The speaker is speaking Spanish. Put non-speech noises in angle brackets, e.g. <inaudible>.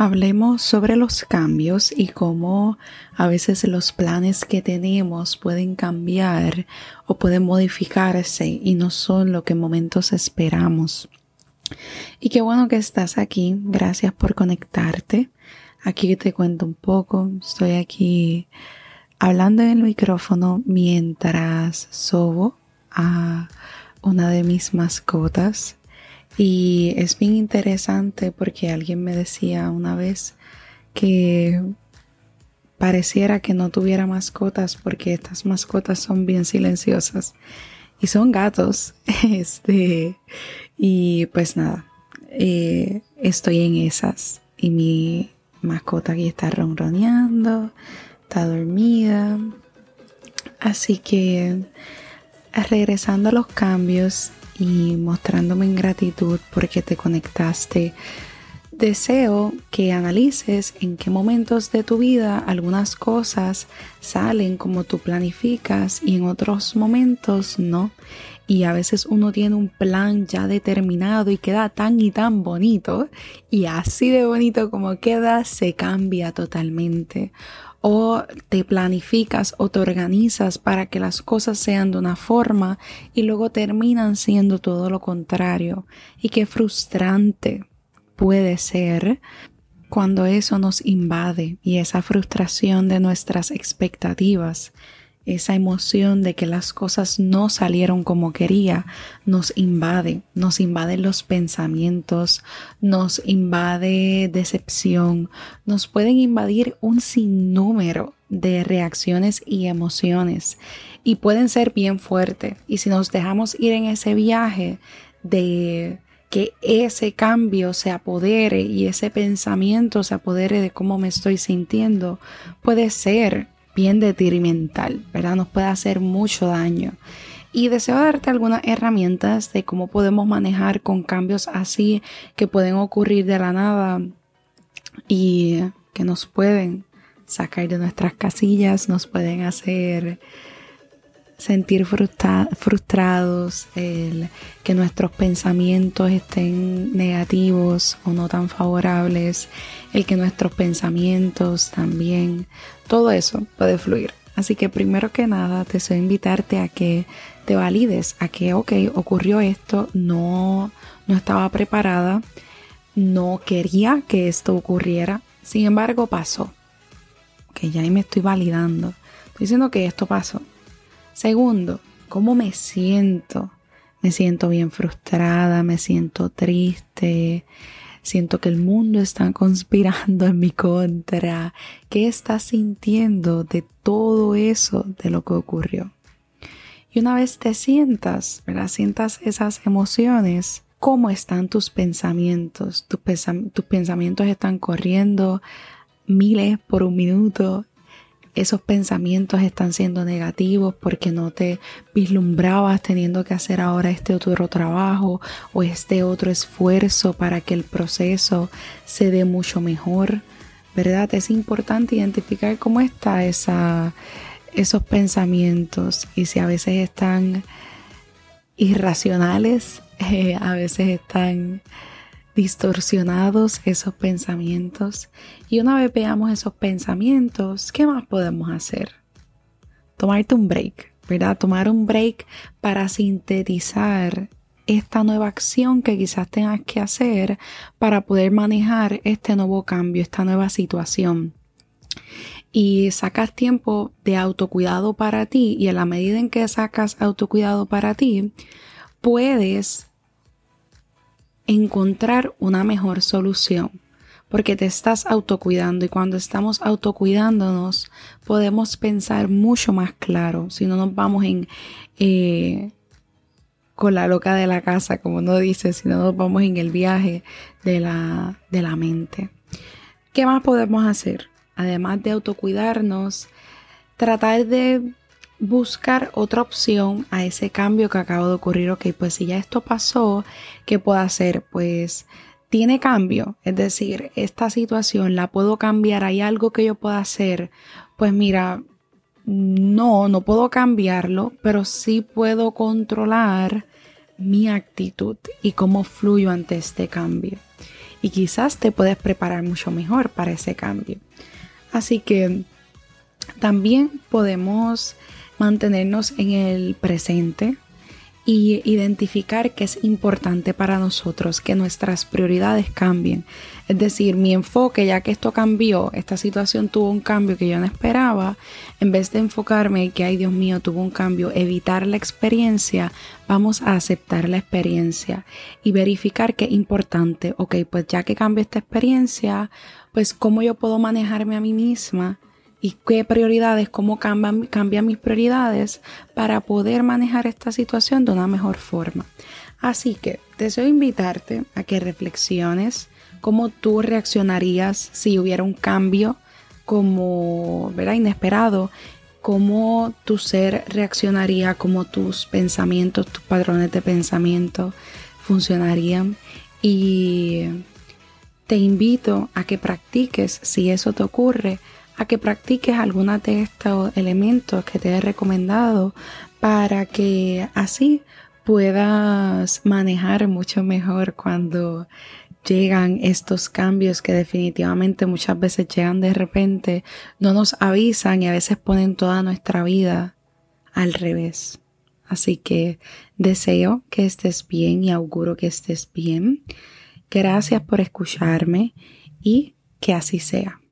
Hablemos sobre los cambios y cómo a veces los planes que tenemos pueden cambiar o pueden modificarse y no son lo que en momentos esperamos. Y qué bueno que estás aquí. Gracias por conectarte. Aquí te cuento un poco. Estoy aquí hablando en el micrófono mientras sobo a una de mis mascotas y es bien interesante porque alguien me decía una vez que pareciera que no tuviera mascotas porque estas mascotas son bien silenciosas y son gatos. <laughs> Este, y pues nada, eh, estoy en esas y mi mascota aquí está ronroneando, está dormida. Así que regresando a los cambios, y mostrándome en gratitud porque te conectaste. Deseo que analices en qué momentos de tu vida algunas cosas salen como tú planificas y en otros momentos no. Y a veces uno tiene un plan ya determinado y queda tan y tan bonito y así de bonito como queda se cambia totalmente o te planificas o te organizas para que las cosas sean de una forma y luego terminan siendo todo lo contrario. Y qué frustrante puede ser cuando eso nos invade y esa frustración de nuestras expectativas esa emoción de que las cosas no salieron como quería, nos invade, nos invaden los pensamientos, nos invade decepción, nos pueden invadir un sinnúmero de reacciones y emociones y pueden ser bien fuertes. Y si nos dejamos ir en ese viaje de que ese cambio se apodere y ese pensamiento se apodere de cómo me estoy sintiendo, puede ser bien detrimental, ¿verdad? Nos puede hacer mucho daño. Y deseo darte algunas herramientas de cómo podemos manejar con cambios así que pueden ocurrir de la nada y que nos pueden sacar de nuestras casillas, nos pueden hacer sentir frustrados, el que nuestros pensamientos estén negativos o no tan favorables, el que nuestros pensamientos también, todo eso puede fluir. Así que primero que nada deseo invitarte a que te valides, a que, ok, ocurrió esto, no, no estaba preparada, no quería que esto ocurriera, sin embargo pasó. Que ya ahí me estoy validando. Estoy diciendo que esto pasó Segundo, ¿cómo me siento? Me siento bien frustrada, me siento triste, siento que el mundo está <laughs> conspirando en mi contra. ¿Qué estás sintiendo de todo eso de lo que ocurrió? Y una vez te sientas, ¿verdad? Sientas esas emociones, ¿cómo están tus pensamientos? Tus, tus pensamientos están corriendo miles por un minuto, esos pensamientos están siendo negativos porque no te vislumbrabas teniendo que hacer ahora este otro trabajo o este otro esfuerzo para que el proceso se dé mucho mejor, ¿verdad? Es importante identificar cómo está esa, esos pensamientos y si a veces están irracionales, <laughs> eh, a veces están distorsionados esos pensamientos. Y una vez veamos esos pensamientos, ¿qué más podemos hacer? Tomarte un break, ¿verdad? Tomar un break para sintetizar esta nueva acción que quizás tengas que hacer para poder manejar este nuevo cambio, esta nueva situación. Y sacas tiempo de autocuidado para ti y a la medida en que sacas autocuidado para ti, puedes encontrar una mejor solución porque te estás autocuidando y cuando estamos autocuidándonos podemos pensar mucho más claro si no nos vamos en eh, con la loca de la casa como uno dice si no nos vamos en el viaje de la, de la mente ¿qué más podemos hacer? además de autocuidarnos tratar de buscar otra opción a ese cambio que acaba de ocurrir. Ok, pues si ya esto pasó, ¿qué puedo hacer? Pues tiene cambio, es decir, esta situación la puedo cambiar, hay algo que yo pueda hacer. Pues mira, no, no puedo cambiarlo, pero sí puedo controlar mi actitud y cómo fluyo ante este cambio. y quizás te puedes preparar mucho mejor para ese cambio. Así que también podemos mantenernos en el presente y identificar que es importante para nosotros que nuestras prioridades cambien. Es decir, mi enfoque, ya que esto cambió, esta situación tuvo un cambio que yo no esperaba, en vez de enfocarme que, ay Dios mío, tuvo un cambio, evitar la experiencia, vamos a aceptar la experiencia y verificar que es importante, ok, pues ya que cambio esta experiencia, pues cómo yo puedo manejarme a mí misma y qué prioridades, cómo cambian, cambian mis prioridades para poder manejar esta situación de una mejor forma. Así que deseo invitarte a que reflexiones cómo tú reaccionarías si hubiera un cambio como, ¿verdad? Inesperado, cómo tu ser reaccionaría, cómo tus pensamientos, tus patrones de pensamiento funcionarían y te invito a que practiques si eso te ocurre a que practiques alguna de estos elementos que te he recomendado para que así puedas manejar mucho mejor cuando llegan estos cambios que definitivamente muchas veces llegan de repente, no nos avisan y a veces ponen toda nuestra vida al revés. Así que deseo que estés bien y auguro que estés bien. Gracias por escucharme y que así sea.